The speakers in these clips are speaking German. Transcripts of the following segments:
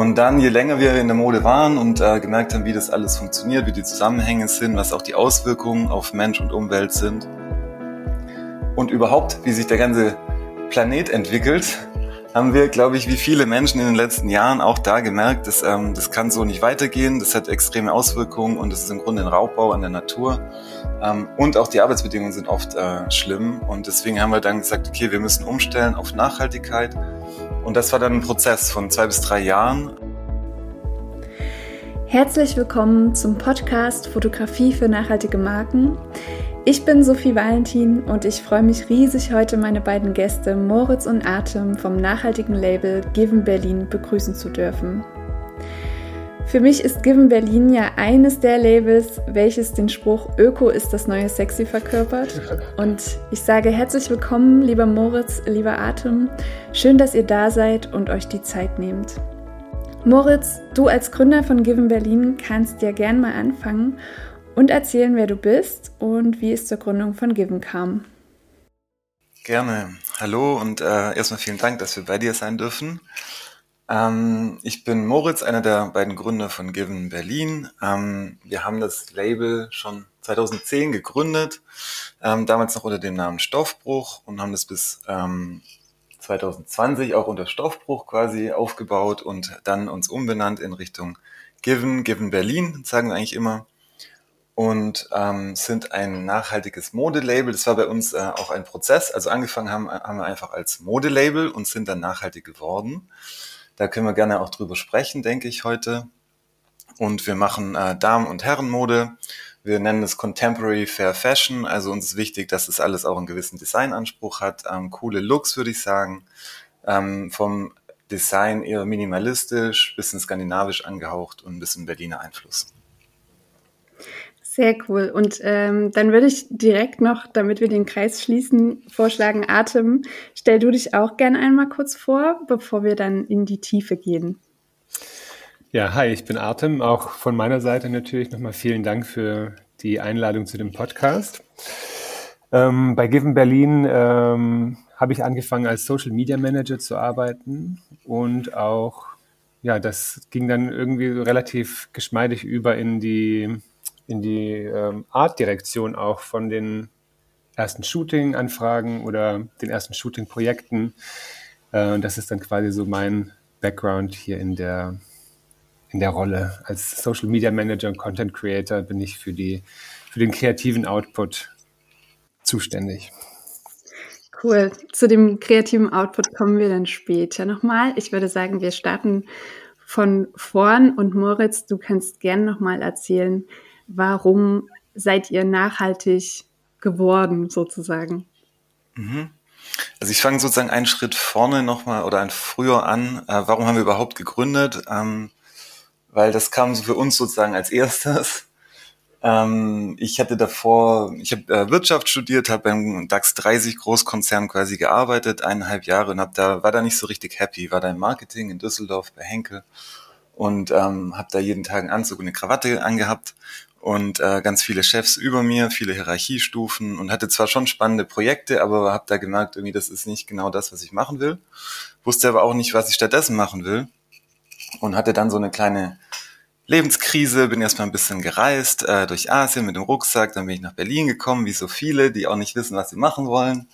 Und dann, je länger wir in der Mode waren und äh, gemerkt haben, wie das alles funktioniert, wie die Zusammenhänge sind, was auch die Auswirkungen auf Mensch und Umwelt sind und überhaupt, wie sich der ganze Planet entwickelt, haben wir, glaube ich, wie viele Menschen in den letzten Jahren auch da gemerkt, dass ähm, das kann so nicht weitergehen, das hat extreme Auswirkungen und das ist im Grunde ein Raubbau an der Natur. Ähm, und auch die Arbeitsbedingungen sind oft äh, schlimm und deswegen haben wir dann gesagt, okay, wir müssen umstellen auf Nachhaltigkeit und das war dann ein Prozess von zwei bis drei Jahren. Herzlich willkommen zum Podcast Fotografie für nachhaltige Marken. Ich bin Sophie Valentin und ich freue mich riesig, heute meine beiden Gäste Moritz und Atem vom nachhaltigen Label Given Berlin begrüßen zu dürfen. Für mich ist Given Berlin ja eines der Labels, welches den Spruch Öko ist das neue Sexy verkörpert. Und ich sage herzlich willkommen, lieber Moritz, lieber Atem. Schön, dass ihr da seid und euch die Zeit nehmt. Moritz, du als Gründer von Given Berlin kannst ja gern mal anfangen und erzählen, wer du bist und wie es zur Gründung von Given kam. Gerne. Hallo und äh, erstmal vielen Dank, dass wir bei dir sein dürfen. Ähm, ich bin Moritz, einer der beiden Gründer von Given Berlin. Ähm, wir haben das Label schon 2010 gegründet, ähm, damals noch unter dem Namen Stoffbruch und haben das bis 2020 ähm, auch unter Stoffbruch quasi aufgebaut und dann uns umbenannt in Richtung Given, Given Berlin, sagen wir eigentlich immer und sind ein nachhaltiges Modelabel. Das war bei uns äh, auch ein Prozess. Also angefangen haben, haben wir einfach als Modelabel und sind dann nachhaltig geworden. Da können wir gerne auch drüber sprechen, denke ich heute. Und wir machen äh, Damen- und Herrenmode. Wir nennen es Contemporary Fair Fashion. Also uns ist wichtig, dass es das alles auch einen gewissen Designanspruch hat. Ähm, coole Looks, würde ich sagen. Ähm, vom Design eher minimalistisch, bisschen skandinavisch angehaucht und ein bisschen Berliner Einfluss. Sehr cool. Und ähm, dann würde ich direkt noch, damit wir den Kreis schließen, vorschlagen, Atem, stell du dich auch gerne einmal kurz vor, bevor wir dann in die Tiefe gehen. Ja, hi, ich bin Artem. Auch von meiner Seite natürlich nochmal vielen Dank für die Einladung zu dem Podcast. Ähm, bei Given Berlin ähm, habe ich angefangen als Social Media Manager zu arbeiten und auch, ja, das ging dann irgendwie relativ geschmeidig über in die in die ähm, Artdirektion auch von den ersten Shooting-Anfragen oder den ersten Shooting-Projekten. Äh, das ist dann quasi so mein Background hier in der, in der Rolle. Als Social Media Manager und Content Creator bin ich für, die, für den kreativen Output zuständig. Cool. Zu dem kreativen Output kommen wir dann später nochmal. Ich würde sagen, wir starten von vorn und Moritz, du kannst gerne nochmal erzählen, warum seid ihr nachhaltig geworden sozusagen? Mhm. Also ich fange sozusagen einen Schritt vorne nochmal oder ein früher an. Äh, warum haben wir überhaupt gegründet? Ähm, weil das kam so für uns sozusagen als erstes. Ähm, ich hatte davor, ich habe äh, Wirtschaft studiert, habe beim DAX 30 Großkonzern quasi gearbeitet, eineinhalb Jahre und hab da war da nicht so richtig happy. War da im Marketing in Düsseldorf bei Henkel und ähm, habe da jeden Tag einen Anzug und eine Krawatte angehabt und äh, ganz viele Chefs über mir, viele Hierarchiestufen und hatte zwar schon spannende Projekte, aber habe da gemerkt, irgendwie das ist nicht genau das, was ich machen will. Wusste aber auch nicht, was ich stattdessen machen will. Und hatte dann so eine kleine Lebenskrise, bin erstmal ein bisschen gereist äh, durch Asien mit dem Rucksack, dann bin ich nach Berlin gekommen, wie so viele, die auch nicht wissen, was sie machen wollen.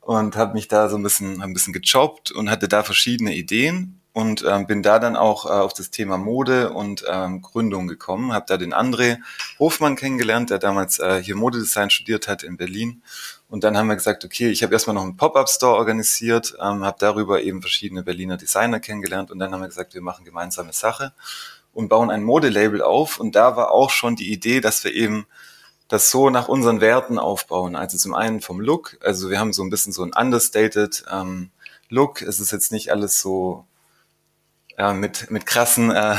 Und habe mich da so ein bisschen ein bisschen gejobbt und hatte da verschiedene Ideen und ähm, bin da dann auch äh, auf das Thema Mode und ähm, Gründung gekommen. Habe da den André Hofmann kennengelernt, der damals äh, hier Modedesign studiert hat in Berlin. Und dann haben wir gesagt, okay, ich habe erstmal noch einen Pop-up-Store organisiert, ähm, habe darüber eben verschiedene Berliner Designer kennengelernt und dann haben wir gesagt, wir machen gemeinsame Sache und bauen ein Modelabel auf. Und da war auch schon die Idee, dass wir eben das so nach unseren Werten aufbauen. Also zum einen vom Look, also wir haben so ein bisschen so ein understated ähm, Look. Es ist jetzt nicht alles so äh, mit, mit krassen äh,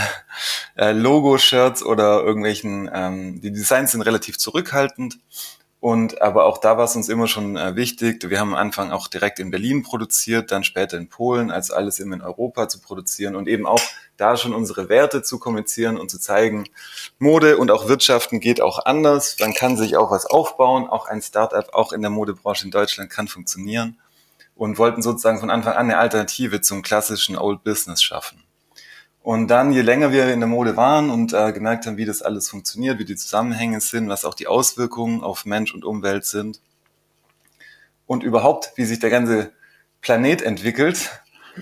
äh, Logo-Shirts oder irgendwelchen, ähm, die Designs sind relativ zurückhaltend. Und aber auch da war es uns immer schon äh, wichtig. Wir haben am Anfang auch direkt in Berlin produziert, dann später in Polen, als alles immer in Europa zu produzieren und eben auch da schon unsere Werte zu kommunizieren und zu zeigen, Mode und auch Wirtschaften geht auch anders. Man kann sich auch was aufbauen. Auch ein Startup, auch in der Modebranche in Deutschland kann funktionieren und wollten sozusagen von Anfang an eine Alternative zum klassischen Old Business schaffen. Und dann, je länger wir in der Mode waren und äh, gemerkt haben, wie das alles funktioniert, wie die Zusammenhänge sind, was auch die Auswirkungen auf Mensch und Umwelt sind und überhaupt, wie sich der ganze Planet entwickelt,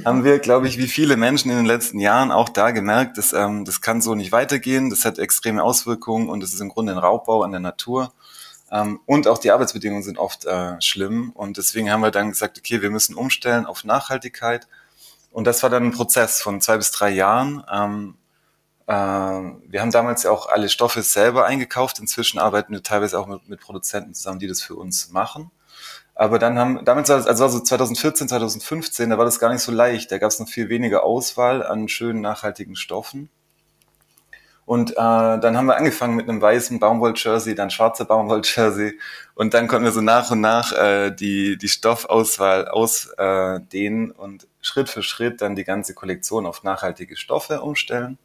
haben wir, glaube ich, wie viele Menschen in den letzten Jahren auch da gemerkt, dass ähm, das kann so nicht weitergehen, das hat extreme Auswirkungen und es ist im Grunde ein Raubbau an der Natur. Ähm, und auch die Arbeitsbedingungen sind oft äh, schlimm. Und deswegen haben wir dann gesagt, okay, wir müssen umstellen auf Nachhaltigkeit und das war dann ein Prozess von zwei bis drei Jahren. Ähm, äh, wir haben damals ja auch alle Stoffe selber eingekauft. Inzwischen arbeiten wir teilweise auch mit, mit Produzenten zusammen, die das für uns machen. Aber dann haben, damals war es, also, also 2014, 2015, da war das gar nicht so leicht. Da gab es noch viel weniger Auswahl an schönen, nachhaltigen Stoffen. Und äh, dann haben wir angefangen mit einem weißen Baumwoll-Jersey, dann schwarzer Baumwoll-Jersey und dann konnten wir so nach und nach äh, die, die Stoffauswahl ausdehnen und Schritt für Schritt dann die ganze Kollektion auf nachhaltige Stoffe umstellen.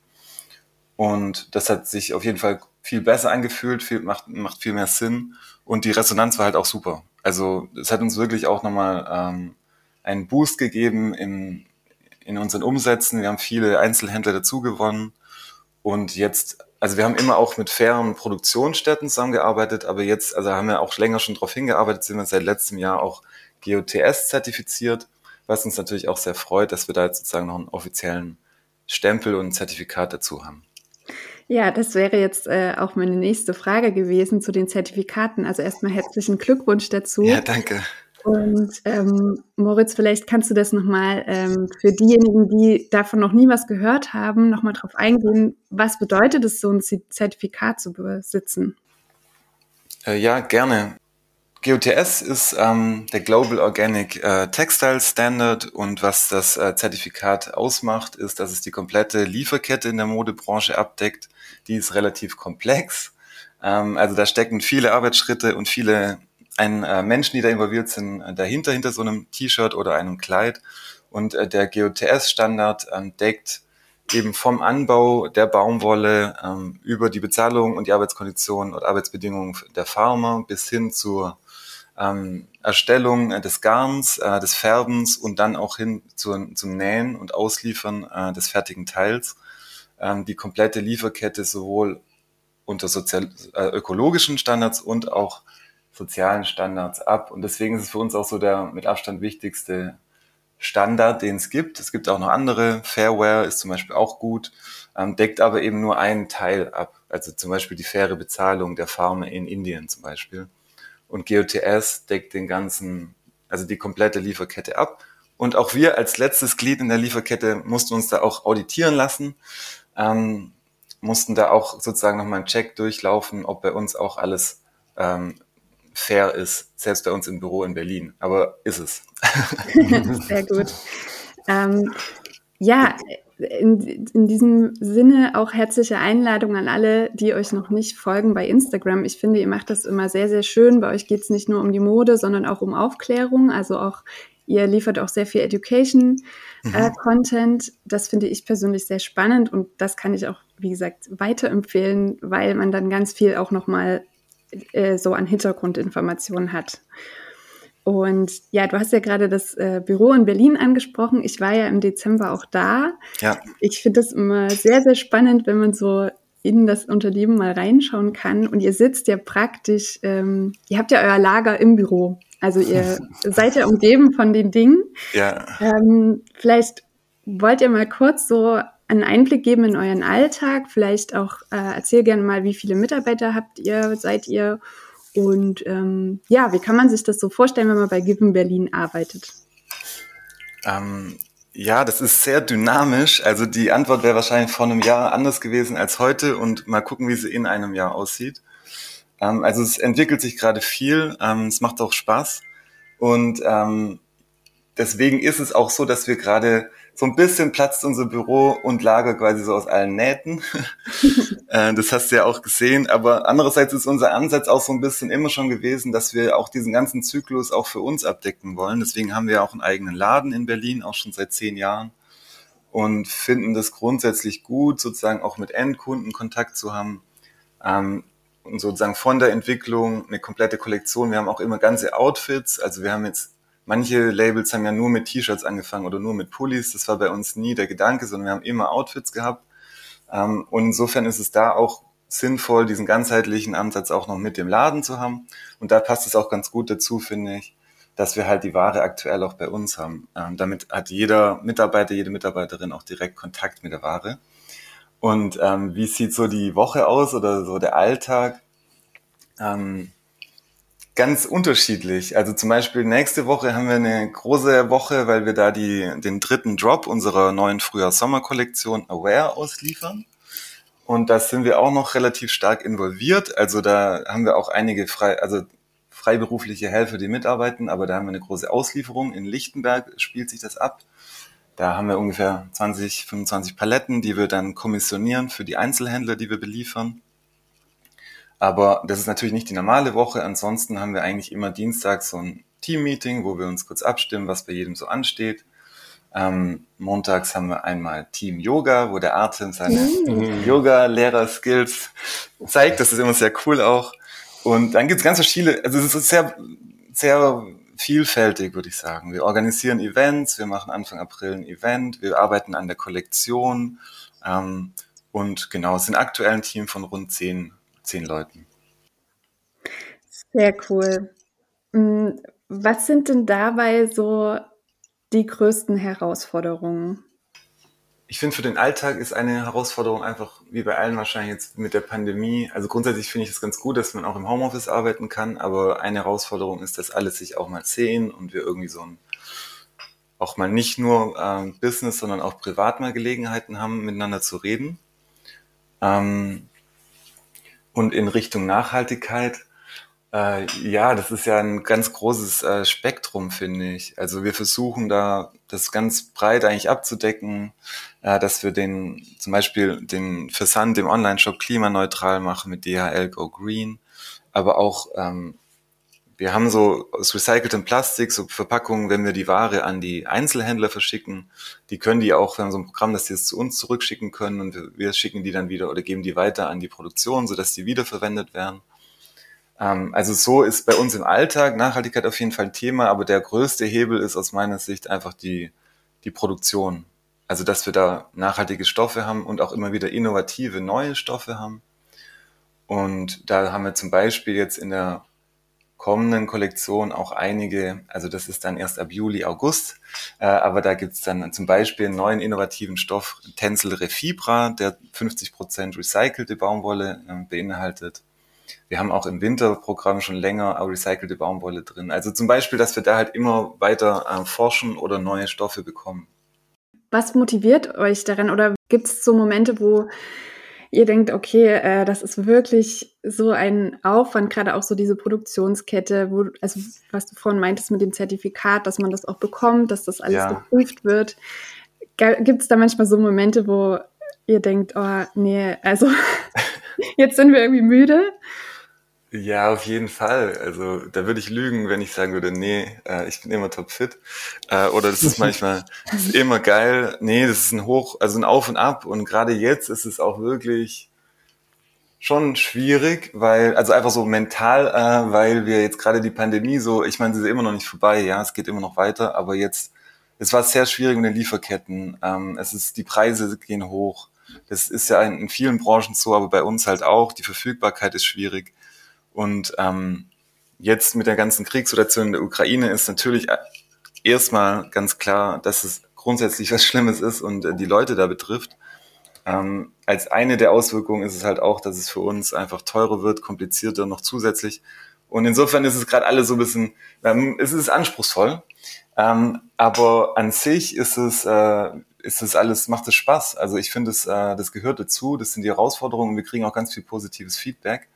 Und das hat sich auf jeden Fall viel besser angefühlt, viel, macht, macht viel mehr Sinn und die Resonanz war halt auch super. Also es hat uns wirklich auch nochmal ähm, einen Boost gegeben in, in unseren Umsätzen. Wir haben viele Einzelhändler dazu gewonnen und jetzt, also wir haben immer auch mit fairen Produktionsstätten zusammengearbeitet, aber jetzt, also haben wir auch länger schon darauf hingearbeitet, sind wir seit letztem Jahr auch GOTS zertifiziert, was uns natürlich auch sehr freut, dass wir da jetzt sozusagen noch einen offiziellen Stempel und ein Zertifikat dazu haben. Ja, das wäre jetzt äh, auch meine nächste Frage gewesen zu den Zertifikaten. Also erstmal herzlichen Glückwunsch dazu. Ja, danke. Und ähm, Moritz, vielleicht kannst du das nochmal ähm, für diejenigen, die davon noch nie was gehört haben, nochmal drauf eingehen. Was bedeutet es, so ein Zertifikat zu besitzen? Äh, ja, gerne. GOTS ist ähm, der Global Organic äh, Textile Standard und was das äh, Zertifikat ausmacht, ist, dass es die komplette Lieferkette in der Modebranche abdeckt. Die ist relativ komplex. Ähm, also da stecken viele Arbeitsschritte und viele ein äh, Menschen, die da involviert sind, äh, dahinter, hinter so einem T-Shirt oder einem Kleid. Und äh, der GOTS-Standard ähm, deckt eben vom Anbau der Baumwolle ähm, über die Bezahlung und die Arbeitskonditionen und Arbeitsbedingungen der Farmer bis hin zur ähm, Erstellung äh, des Garns, äh, des Färbens und dann auch hin zu, zum Nähen und Ausliefern äh, des fertigen Teils. Ähm, die komplette Lieferkette sowohl unter sozial, äh, ökologischen Standards und auch sozialen Standards ab. Und deswegen ist es für uns auch so der mit Abstand wichtigste Standard, den es gibt. Es gibt auch noch andere. Fairware ist zum Beispiel auch gut, ähm, deckt aber eben nur einen Teil ab. Also zum Beispiel die faire Bezahlung der Farmer in Indien zum Beispiel. Und GOTS deckt den ganzen, also die komplette Lieferkette ab. Und auch wir als letztes Glied in der Lieferkette mussten uns da auch auditieren lassen, ähm, mussten da auch sozusagen nochmal einen Check durchlaufen, ob bei uns auch alles ähm, fair ist, selbst bei uns im Büro in Berlin. Aber ist es. Sehr gut. Ähm, ja, in, in diesem Sinne auch herzliche Einladung an alle, die euch noch nicht folgen bei Instagram. Ich finde, ihr macht das immer sehr, sehr schön. Bei euch geht es nicht nur um die Mode, sondern auch um Aufklärung. Also auch ihr liefert auch sehr viel Education-Content. Mhm. Äh, das finde ich persönlich sehr spannend und das kann ich auch, wie gesagt, weiterempfehlen, weil man dann ganz viel auch nochmal äh, so an Hintergrundinformationen hat. Und ja, du hast ja gerade das äh, Büro in Berlin angesprochen. Ich war ja im Dezember auch da. Ja. Ich finde das immer sehr, sehr spannend, wenn man so in das Unternehmen mal reinschauen kann. Und ihr sitzt ja praktisch, ähm, ihr habt ja euer Lager im Büro. Also ihr seid ja umgeben von den Dingen. Ja. Ähm, vielleicht wollt ihr mal kurz so einen Einblick geben in euren Alltag. Vielleicht auch äh, erzähl gerne mal, wie viele Mitarbeiter habt ihr, seid ihr und ähm, ja, wie kann man sich das so vorstellen, wenn man bei Given Berlin arbeitet? Ähm, ja, das ist sehr dynamisch. Also die Antwort wäre wahrscheinlich vor einem Jahr anders gewesen als heute und mal gucken, wie sie in einem Jahr aussieht. Ähm, also es entwickelt sich gerade viel, ähm, es macht auch Spaß und ähm, deswegen ist es auch so, dass wir gerade so ein bisschen platzt unser Büro und Lager quasi so aus allen Nähten. Äh, das hast du ja auch gesehen. Aber andererseits ist unser Ansatz auch so ein bisschen immer schon gewesen, dass wir auch diesen ganzen Zyklus auch für uns abdecken wollen. Deswegen haben wir auch einen eigenen Laden in Berlin, auch schon seit zehn Jahren. Und finden das grundsätzlich gut, sozusagen auch mit Endkunden Kontakt zu haben. Ähm, und sozusagen von der Entwicklung eine komplette Kollektion. Wir haben auch immer ganze Outfits. Also wir haben jetzt manche Labels haben ja nur mit T-Shirts angefangen oder nur mit Pullis. Das war bei uns nie der Gedanke, sondern wir haben immer Outfits gehabt. Ähm, und insofern ist es da auch sinnvoll, diesen ganzheitlichen Ansatz auch noch mit dem Laden zu haben. Und da passt es auch ganz gut dazu, finde ich, dass wir halt die Ware aktuell auch bei uns haben. Ähm, damit hat jeder Mitarbeiter, jede Mitarbeiterin auch direkt Kontakt mit der Ware. Und ähm, wie sieht so die Woche aus oder so der Alltag? Ähm, ganz unterschiedlich. Also zum Beispiel nächste Woche haben wir eine große Woche, weil wir da die, den dritten Drop unserer neuen Frühjahr-Sommer-Kollektion Aware ausliefern. Und da sind wir auch noch relativ stark involviert. Also da haben wir auch einige frei, also freiberufliche Helfer, die mitarbeiten, aber da haben wir eine große Auslieferung. In Lichtenberg spielt sich das ab. Da haben wir ungefähr 20, 25 Paletten, die wir dann kommissionieren für die Einzelhändler, die wir beliefern. Aber das ist natürlich nicht die normale Woche. Ansonsten haben wir eigentlich immer Dienstag so ein Team-Meeting, wo wir uns kurz abstimmen, was bei jedem so ansteht. Ähm, montags haben wir einmal Team Yoga, wo der Artem seine mhm. Yoga-Lehrer-Skills zeigt. Das ist immer sehr cool auch. Und dann gibt es ganz verschiedene, also es ist sehr, sehr vielfältig, würde ich sagen. Wir organisieren Events, wir machen Anfang April ein Event, wir arbeiten an der Kollektion ähm, und genau, es sind aktuell ein Team von rund zehn, zehn Leuten. Sehr cool. Mm, was sind denn dabei so die größten Herausforderungen? Ich finde, für den Alltag ist eine Herausforderung einfach, wie bei allen wahrscheinlich jetzt mit der Pandemie. Also grundsätzlich finde ich es ganz gut, dass man auch im Homeoffice arbeiten kann, aber eine Herausforderung ist, dass alle sich auch mal sehen und wir irgendwie so ein, auch mal nicht nur ähm, Business, sondern auch privat mal Gelegenheiten haben, miteinander zu reden. Ähm, und in Richtung Nachhaltigkeit äh, ja, das ist ja ein ganz großes äh, Spektrum, finde ich. Also wir versuchen da das ganz breit eigentlich abzudecken, äh, dass wir den zum Beispiel den Versand im Online-Shop klimaneutral machen mit DHL Go Green, aber auch ähm, wir haben so aus recyceltem Plastik, so Verpackungen, wenn wir die Ware an die Einzelhändler verschicken, die können die auch, wir haben so ein Programm, dass sie es zu uns zurückschicken können und wir, wir schicken die dann wieder oder geben die weiter an die Produktion, sodass die wiederverwendet werden. Ähm, also so ist bei uns im Alltag Nachhaltigkeit auf jeden Fall ein Thema, aber der größte Hebel ist aus meiner Sicht einfach die, die Produktion. Also dass wir da nachhaltige Stoffe haben und auch immer wieder innovative neue Stoffe haben. Und da haben wir zum Beispiel jetzt in der kommenden Kollektion auch einige, also das ist dann erst ab Juli, August, äh, aber da gibt's dann zum Beispiel einen neuen innovativen Stoff, Tencel Refibra, der 50% recycelte Baumwolle äh, beinhaltet wir haben auch im Winterprogramm schon länger recycelte Baumwolle drin. Also zum Beispiel, dass wir da halt immer weiter äh, forschen oder neue Stoffe bekommen. Was motiviert euch daran? Oder gibt es so Momente, wo ihr denkt, okay, äh, das ist wirklich so ein Aufwand, gerade auch so diese Produktionskette, wo, also was du vorhin meintest mit dem Zertifikat, dass man das auch bekommt, dass das alles ja. geprüft wird. Gibt es da manchmal so Momente, wo ihr denkt, oh nee, also Jetzt sind wir irgendwie müde. Ja, auf jeden Fall. Also da würde ich lügen, wenn ich sagen würde, nee, äh, ich bin immer topfit. Äh, oder das ist manchmal das ist immer geil. Nee, das ist ein Hoch, also ein Auf und Ab. Und gerade jetzt ist es auch wirklich schon schwierig, weil, also einfach so mental, äh, weil wir jetzt gerade die Pandemie so, ich meine, sie ist immer noch nicht vorbei, ja, es geht immer noch weiter, aber jetzt, es war sehr schwierig mit den Lieferketten. Ähm, es ist, die Preise gehen hoch. Das ist ja in, vielen Branchen so, aber bei uns halt auch. Die Verfügbarkeit ist schwierig. Und ähm, jetzt mit der ganzen Kriegssituation in der Ukraine ist natürlich erstmal ganz klar, dass es grundsätzlich was Schlimmes ist und äh, die Leute da betrifft. Ähm, als eine der Auswirkungen ist es halt auch, dass es für uns einfach teurer wird, komplizierter noch zusätzlich. Und insofern ist es gerade alles so ein bisschen, ähm, es ist anspruchsvoll, ähm, aber an sich ist es, äh, ist es alles, macht es Spaß. Also ich finde, es, äh, das gehört dazu, das sind die Herausforderungen wir kriegen auch ganz viel positives Feedback.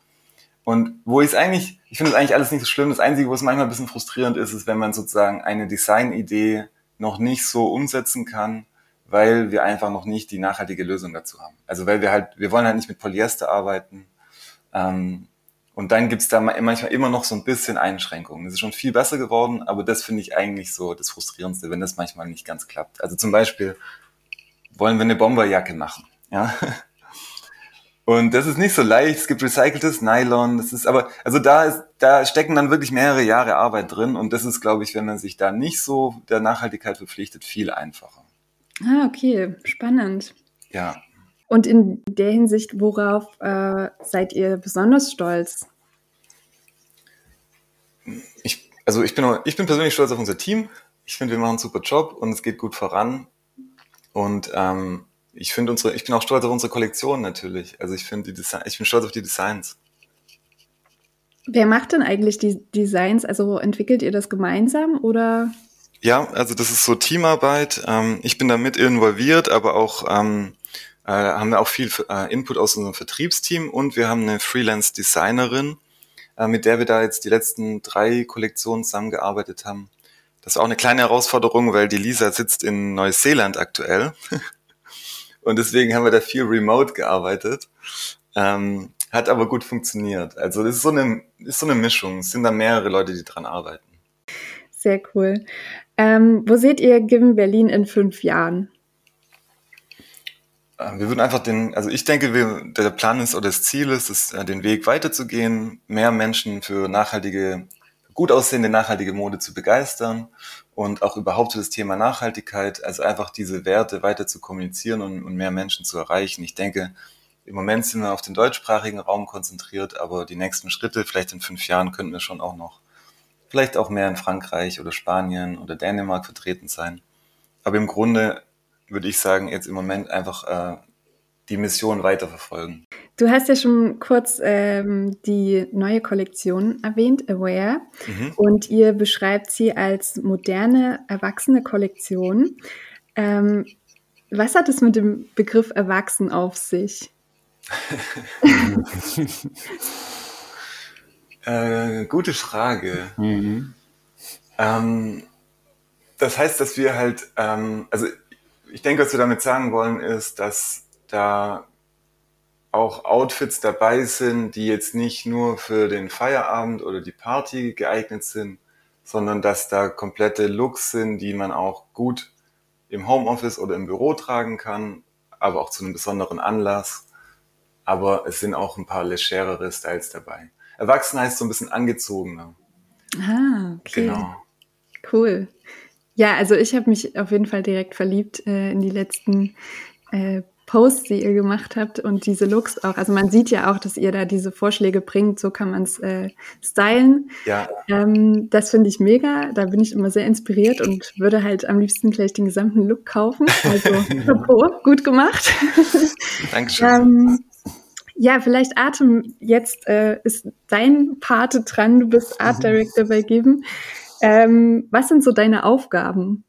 Und wo ich es eigentlich, ich finde es eigentlich alles nicht so schlimm. Das Einzige, wo es manchmal ein bisschen frustrierend ist, ist, wenn man sozusagen eine Designidee noch nicht so umsetzen kann, weil wir einfach noch nicht die nachhaltige Lösung dazu haben. Also weil wir halt, wir wollen halt nicht mit Polyester arbeiten. Ähm, und dann gibt's da manchmal immer noch so ein bisschen Einschränkungen. Das ist schon viel besser geworden, aber das finde ich eigentlich so das Frustrierendste, wenn das manchmal nicht ganz klappt. Also zum Beispiel wollen wir eine Bomberjacke machen. Ja? Und das ist nicht so leicht. Es gibt recyceltes Nylon. Das ist aber, also da ist, da stecken dann wirklich mehrere Jahre Arbeit drin. Und das ist, glaube ich, wenn man sich da nicht so der Nachhaltigkeit verpflichtet, viel einfacher. Ah, okay. Spannend. Ja. Und in der Hinsicht, worauf äh, seid ihr besonders stolz? Ich, also ich bin, ich bin persönlich stolz auf unser Team. Ich finde, wir machen einen super Job und es geht gut voran. Und ähm, ich finde unsere, ich bin auch stolz auf unsere Kollektion natürlich. Also ich finde die Design, ich bin stolz auf die Designs. Wer macht denn eigentlich die Designs? Also entwickelt ihr das gemeinsam oder? Ja, also das ist so Teamarbeit. Ähm, ich bin da mit involviert, aber auch ähm, äh, haben wir auch viel äh, Input aus unserem Vertriebsteam und wir haben eine Freelance-Designerin, äh, mit der wir da jetzt die letzten drei Kollektionen zusammengearbeitet haben. Das ist auch eine kleine Herausforderung, weil die Lisa sitzt in Neuseeland aktuell. Und deswegen haben wir da viel remote gearbeitet. Ähm, hat aber gut funktioniert. Also das ist so eine, ist so eine Mischung. Es sind da mehrere Leute, die dran arbeiten. Sehr cool. Ähm, wo seht ihr Given Berlin in fünf Jahren? Äh, wir würden einfach den, also ich denke, wir, der Plan ist oder das Ziel ist, ist, äh, den Weg weiterzugehen, mehr Menschen für nachhaltige, gut aussehende nachhaltige Mode zu begeistern und auch überhaupt für das Thema Nachhaltigkeit, also einfach diese Werte weiter zu kommunizieren und, und mehr Menschen zu erreichen. Ich denke, im Moment sind wir auf den deutschsprachigen Raum konzentriert, aber die nächsten Schritte, vielleicht in fünf Jahren, könnten wir schon auch noch, vielleicht auch mehr in Frankreich oder Spanien oder Dänemark vertreten sein. Aber im Grunde würde ich sagen, jetzt im Moment einfach äh, die Mission weiterverfolgen. Du hast ja schon kurz ähm, die neue Kollektion erwähnt, Aware, mhm. und ihr beschreibt sie als moderne, erwachsene Kollektion. Ähm, was hat es mit dem Begriff erwachsen auf sich? äh, gute Frage. Mhm. Ähm, das heißt, dass wir halt, ähm, also ich denke, was wir damit sagen wollen, ist, dass da auch Outfits dabei sind, die jetzt nicht nur für den Feierabend oder die Party geeignet sind, sondern dass da komplette Looks sind, die man auch gut im Homeoffice oder im Büro tragen kann, aber auch zu einem besonderen Anlass. Aber es sind auch ein paar legerere Styles dabei. Erwachsen heißt so ein bisschen angezogener. Ah, okay. Genau. Cool. Ja, also ich habe mich auf jeden Fall direkt verliebt äh, in die letzten äh, Posts, die ihr gemacht habt und diese Looks auch. Also man sieht ja auch, dass ihr da diese Vorschläge bringt, so kann man es äh, stylen. Ja. Ähm, das finde ich mega. Da bin ich immer sehr inspiriert und würde halt am liebsten gleich den gesamten Look kaufen. Also Chapeau, gut gemacht. Dankeschön. ähm, ja, vielleicht Atem, jetzt äh, ist dein Pate dran, du bist Art Director bei Geben. Ähm, was sind so deine Aufgaben?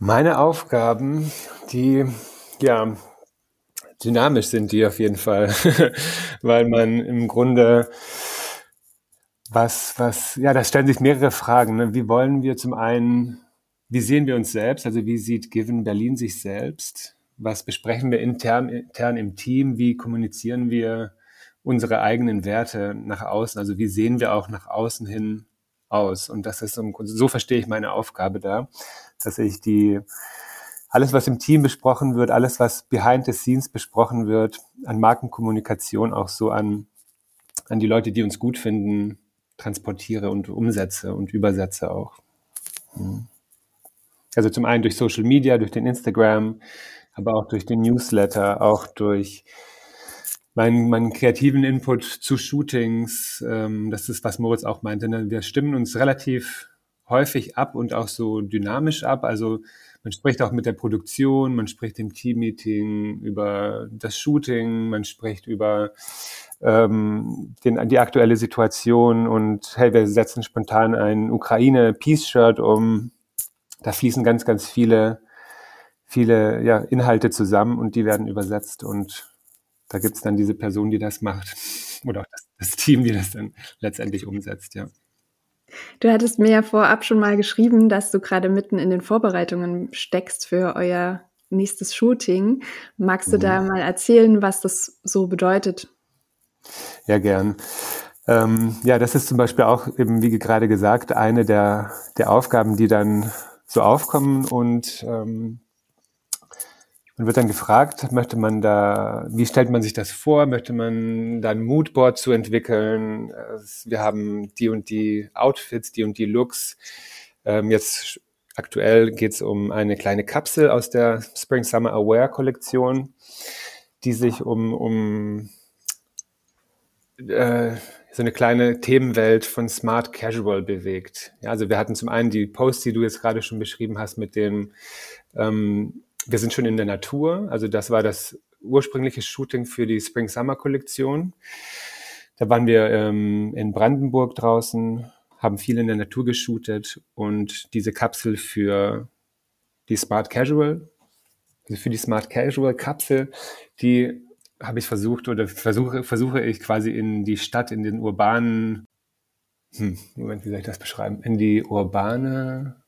Meine Aufgaben, die ja dynamisch sind, die auf jeden Fall, weil man im Grunde was, was, ja, da stellen sich mehrere Fragen. Ne? Wie wollen wir zum einen, wie sehen wir uns selbst? Also wie sieht Given Berlin sich selbst? Was besprechen wir intern, intern im Team? Wie kommunizieren wir unsere eigenen Werte nach außen? Also wie sehen wir auch nach außen hin aus? Und das ist so, verstehe ich meine Aufgabe da dass ich die, alles, was im Team besprochen wird, alles, was behind the scenes besprochen wird, an Markenkommunikation auch so an, an die Leute, die uns gut finden, transportiere und umsetze und übersetze auch. Hm. Also zum einen durch Social Media, durch den Instagram, aber auch durch den Newsletter, auch durch meinen, meinen kreativen Input zu Shootings. Ähm, das ist, was Moritz auch meinte. Ne? Wir stimmen uns relativ häufig ab und auch so dynamisch ab. Also man spricht auch mit der Produktion, man spricht im Teammeeting über das Shooting, man spricht über ähm, den, die aktuelle Situation und hey, wir setzen spontan ein Ukraine-Peace-Shirt um. Da fließen ganz, ganz viele, viele ja, Inhalte zusammen und die werden übersetzt und da gibt's dann diese Person, die das macht oder auch das, das Team, die das dann letztendlich umsetzt, ja. Du hattest mir ja vorab schon mal geschrieben, dass du gerade mitten in den Vorbereitungen steckst für euer nächstes Shooting. Magst du mhm. da mal erzählen, was das so bedeutet? Ja, gern. Ähm, ja, das ist zum Beispiel auch eben, wie gerade gesagt, eine der, der Aufgaben, die dann so aufkommen und ähm, und wird dann gefragt, möchte man da, wie stellt man sich das vor? Möchte man da ein Moodboard zu entwickeln? Wir haben die und die Outfits, die und die Looks. Ähm, jetzt aktuell geht es um eine kleine Kapsel aus der Spring Summer Aware Kollektion, die sich um, um äh, so eine kleine Themenwelt von Smart Casual bewegt. Ja, also wir hatten zum einen die Post, die du jetzt gerade schon beschrieben hast, mit dem ähm, wir sind schon in der Natur. Also das war das ursprüngliche Shooting für die Spring-Summer-Kollektion. Da waren wir ähm, in Brandenburg draußen, haben viel in der Natur geshootet und diese Kapsel für die Smart Casual, also für die Smart Casual Kapsel, die habe ich versucht oder versuche, versuche ich quasi in die Stadt, in den urbanen, hm, Moment, wie soll ich das beschreiben? In die urbane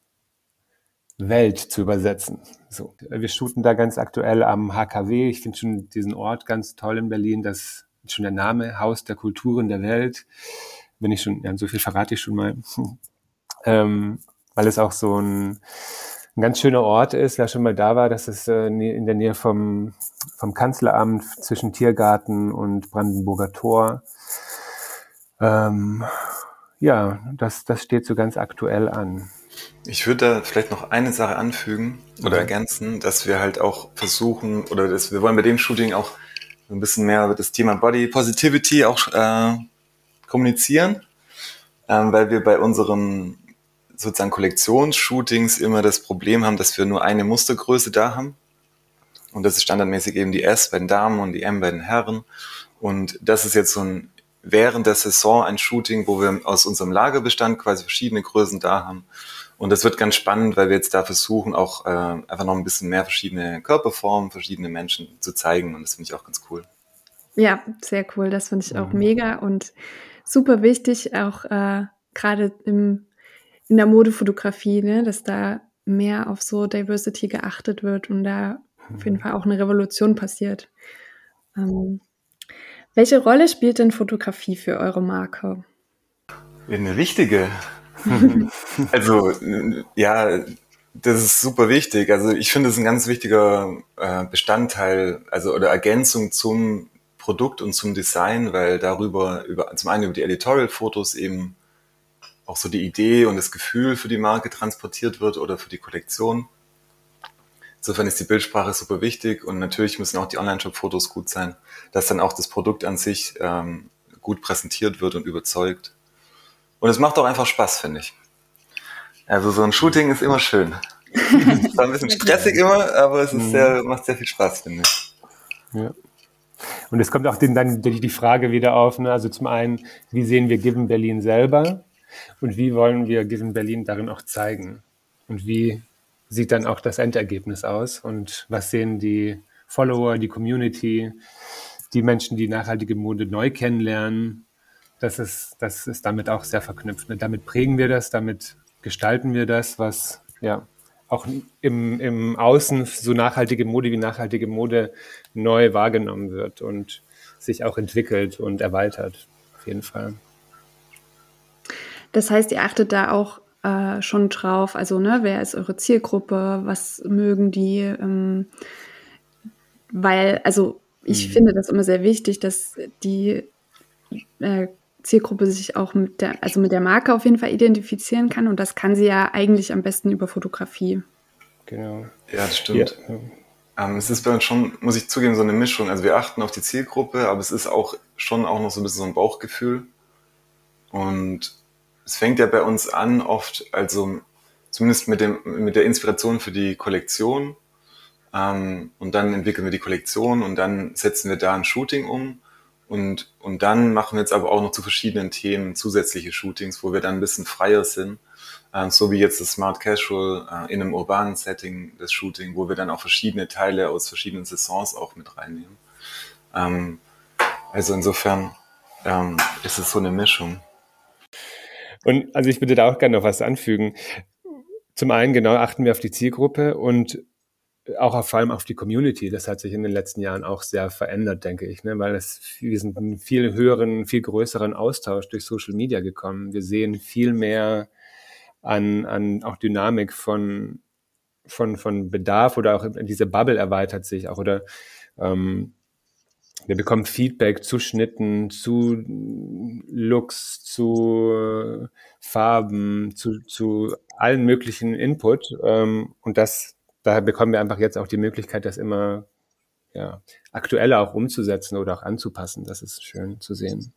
Welt zu übersetzen. So, wir shooten da ganz aktuell am HKW. Ich finde schon diesen Ort ganz toll in Berlin. Das ist schon der Name Haus der Kulturen der Welt. Wenn ich schon, ja, so viel verrate ich schon mal, ähm, weil es auch so ein, ein ganz schöner Ort ist. Wer schon mal da war, das ist äh, in der Nähe vom vom Kanzleramt zwischen Tiergarten und Brandenburger Tor. Ähm, ja, das das steht so ganz aktuell an. Ich würde da vielleicht noch eine Sache anfügen oder okay. ergänzen, dass wir halt auch versuchen, oder dass wir wollen bei dem Shooting auch ein bisschen mehr über das Thema Body Positivity auch äh, kommunizieren, ähm, weil wir bei unseren sozusagen Kollektionsshootings immer das Problem haben, dass wir nur eine Mustergröße da haben. Und das ist standardmäßig eben die S bei den Damen und die M bei den Herren. Und das ist jetzt so ein während der Saison ein Shooting, wo wir aus unserem Lagerbestand quasi verschiedene Größen da haben und das wird ganz spannend, weil wir jetzt da versuchen, auch äh, einfach noch ein bisschen mehr verschiedene Körperformen, verschiedene Menschen zu zeigen. Und das finde ich auch ganz cool. Ja, sehr cool. Das finde ich auch mhm. mega und super wichtig, auch äh, gerade in der Modefotografie, ne, dass da mehr auf so Diversity geachtet wird und da auf jeden mhm. Fall auch eine Revolution passiert. Ähm, welche Rolle spielt denn Fotografie für eure Marke? Eine wichtige. also, ja, das ist super wichtig. Also ich finde es ein ganz wichtiger äh, Bestandteil, also oder Ergänzung zum Produkt und zum Design, weil darüber, über, zum einen über die Editorial-Fotos eben auch so die Idee und das Gefühl für die Marke transportiert wird oder für die Kollektion. Insofern ist die Bildsprache super wichtig und natürlich müssen auch die Online-Shop-Fotos gut sein, dass dann auch das Produkt an sich ähm, gut präsentiert wird und überzeugt. Und es macht auch einfach Spaß, finde ich. Also so ein Shooting ist immer schön. Es war ein bisschen stressig immer, aber es ist mhm. sehr, macht sehr viel Spaß, finde ich. Ja. Und es kommt auch dann die Frage wieder auf, ne? also zum einen, wie sehen wir Given Berlin selber und wie wollen wir Given Berlin darin auch zeigen? Und wie sieht dann auch das Endergebnis aus und was sehen die Follower, die Community, die Menschen, die nachhaltige Mode neu kennenlernen, das ist, das ist damit auch sehr verknüpft. Ne? Damit prägen wir das, damit gestalten wir das, was ja auch im, im Außen so nachhaltige Mode wie nachhaltige Mode neu wahrgenommen wird und sich auch entwickelt und erweitert. Auf jeden Fall. Das heißt, ihr achtet da auch äh, schon drauf, also ne, wer ist eure Zielgruppe, was mögen die, ähm, weil, also ich mhm. finde das immer sehr wichtig, dass die äh, Zielgruppe sich auch mit der, also mit der Marke auf jeden Fall identifizieren kann. Und das kann sie ja eigentlich am besten über Fotografie. Genau. Ja, das stimmt. Ja. Ähm, es ist bei uns schon, muss ich zugeben, so eine Mischung. Also wir achten auf die Zielgruppe, aber es ist auch schon auch noch so ein bisschen so ein Bauchgefühl. Und es fängt ja bei uns an, oft, also zumindest mit, dem, mit der Inspiration für die Kollektion. Ähm, und dann entwickeln wir die Kollektion und dann setzen wir da ein Shooting um und, und dann machen wir jetzt aber auch noch zu verschiedenen Themen zusätzliche Shootings, wo wir dann ein bisschen freier sind. Äh, so wie jetzt das Smart Casual äh, in einem urbanen Setting, das Shooting, wo wir dann auch verschiedene Teile aus verschiedenen Saisons auch mit reinnehmen. Ähm, also insofern ähm, ist es so eine Mischung. Und also ich würde da auch gerne noch was anfügen. Zum einen genau achten wir auf die Zielgruppe und auch auf, vor allem auf die Community. Das hat sich in den letzten Jahren auch sehr verändert, denke ich, ne? weil es, wir sind einen viel höheren, viel größeren Austausch durch Social Media gekommen. Wir sehen viel mehr an, an auch Dynamik von, von, von Bedarf oder auch diese Bubble erweitert sich auch oder ähm, wir bekommen Feedback zu Schnitten, zu Looks, zu Farben, zu, zu allen möglichen Input. Ähm, und das, daher bekommen wir einfach jetzt auch die Möglichkeit, das immer ja, aktueller auch umzusetzen oder auch anzupassen. Das ist schön zu sehen.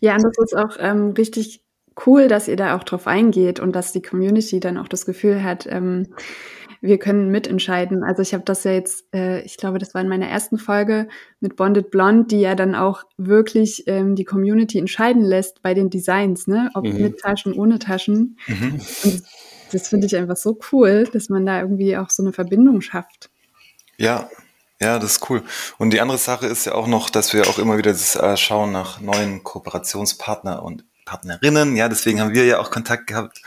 Ja, und das ist auch ähm, richtig cool, dass ihr da auch drauf eingeht und dass die Community dann auch das Gefühl hat, ähm, wir können mitentscheiden. Also ich habe das ja jetzt, äh, ich glaube, das war in meiner ersten Folge mit Bonded Blonde, die ja dann auch wirklich ähm, die Community entscheiden lässt bei den Designs, ne? Ob mhm. mit Taschen, ohne Taschen. Mhm. Und das finde ich einfach so cool, dass man da irgendwie auch so eine Verbindung schafft. Ja, ja, das ist cool. Und die andere Sache ist ja auch noch, dass wir auch immer wieder das, äh, schauen nach neuen Kooperationspartner und Partnerinnen. Ja, deswegen haben wir ja auch Kontakt gehabt.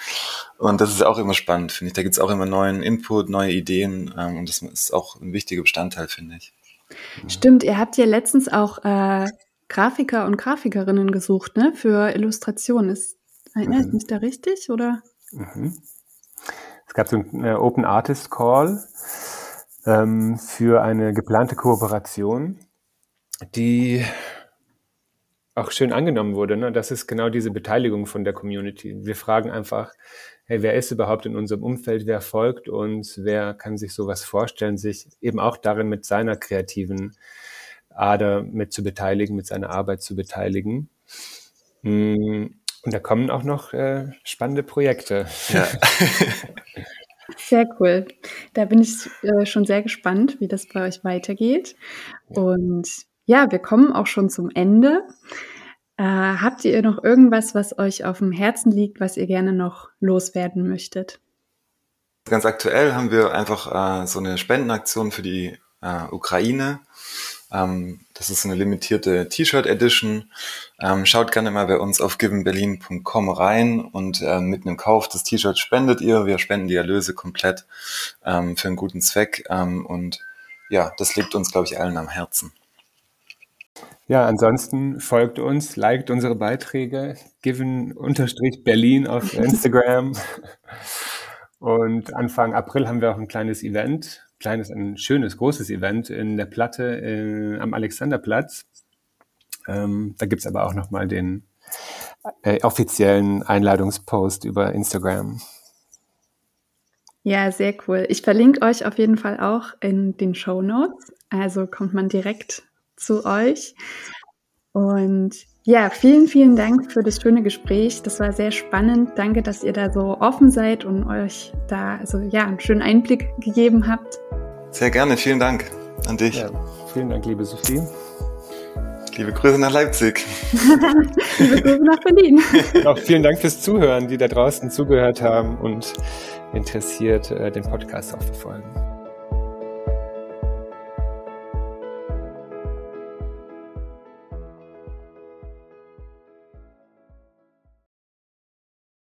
Und das ist auch immer spannend, finde ich. Da gibt es auch immer neuen Input, neue Ideen. Ähm, und das ist auch ein wichtiger Bestandteil, finde ich. Stimmt, ihr habt ja letztens auch äh, Grafiker und Grafikerinnen gesucht, ne? Für Illustrationen. Ist, erinnert mhm. mich da richtig, oder? Mhm. Es gab so einen äh, Open Artist Call ähm, für eine geplante Kooperation, die auch schön angenommen wurde. Ne? Das ist genau diese Beteiligung von der Community. Wir fragen einfach, hey, wer ist überhaupt in unserem Umfeld, wer folgt uns, wer kann sich sowas vorstellen, sich eben auch darin mit seiner kreativen Ader mit zu beteiligen, mit seiner Arbeit zu beteiligen. Mm, und da kommen auch noch äh, spannende Projekte. Ja. Sehr cool. Da bin ich äh, schon sehr gespannt, wie das bei euch weitergeht. Und ja, wir kommen auch schon zum Ende. Äh, habt ihr noch irgendwas, was euch auf dem Herzen liegt, was ihr gerne noch loswerden möchtet? Ganz aktuell haben wir einfach äh, so eine Spendenaktion für die äh, Ukraine. Ähm, das ist eine limitierte T-Shirt-Edition. Ähm, schaut gerne mal bei uns auf givenberlin.com rein und äh, mit einem Kauf des T-Shirts spendet ihr. Wir spenden die Erlöse komplett ähm, für einen guten Zweck. Ähm, und ja, das liegt uns, glaube ich, allen am Herzen. Ja, ansonsten folgt uns, liked unsere Beiträge, given-berlin auf Instagram. Und Anfang April haben wir auch ein kleines Event, kleines, ein schönes, großes Event in der Platte äh, am Alexanderplatz. Ähm, da gibt's aber auch nochmal den äh, offiziellen Einladungspost über Instagram. Ja, sehr cool. Ich verlinke euch auf jeden Fall auch in den Show Notes. Also kommt man direkt zu euch. Und ja, vielen, vielen Dank für das schöne Gespräch. Das war sehr spannend. Danke, dass ihr da so offen seid und euch da also ja einen schönen Einblick gegeben habt. Sehr gerne, vielen Dank an dich. Ja, vielen Dank, liebe Sophie. Liebe Grüße nach Leipzig. liebe Grüße nach Berlin. Auch vielen Dank fürs Zuhören, die da draußen zugehört haben und interessiert äh, den Podcast auch verfolgen.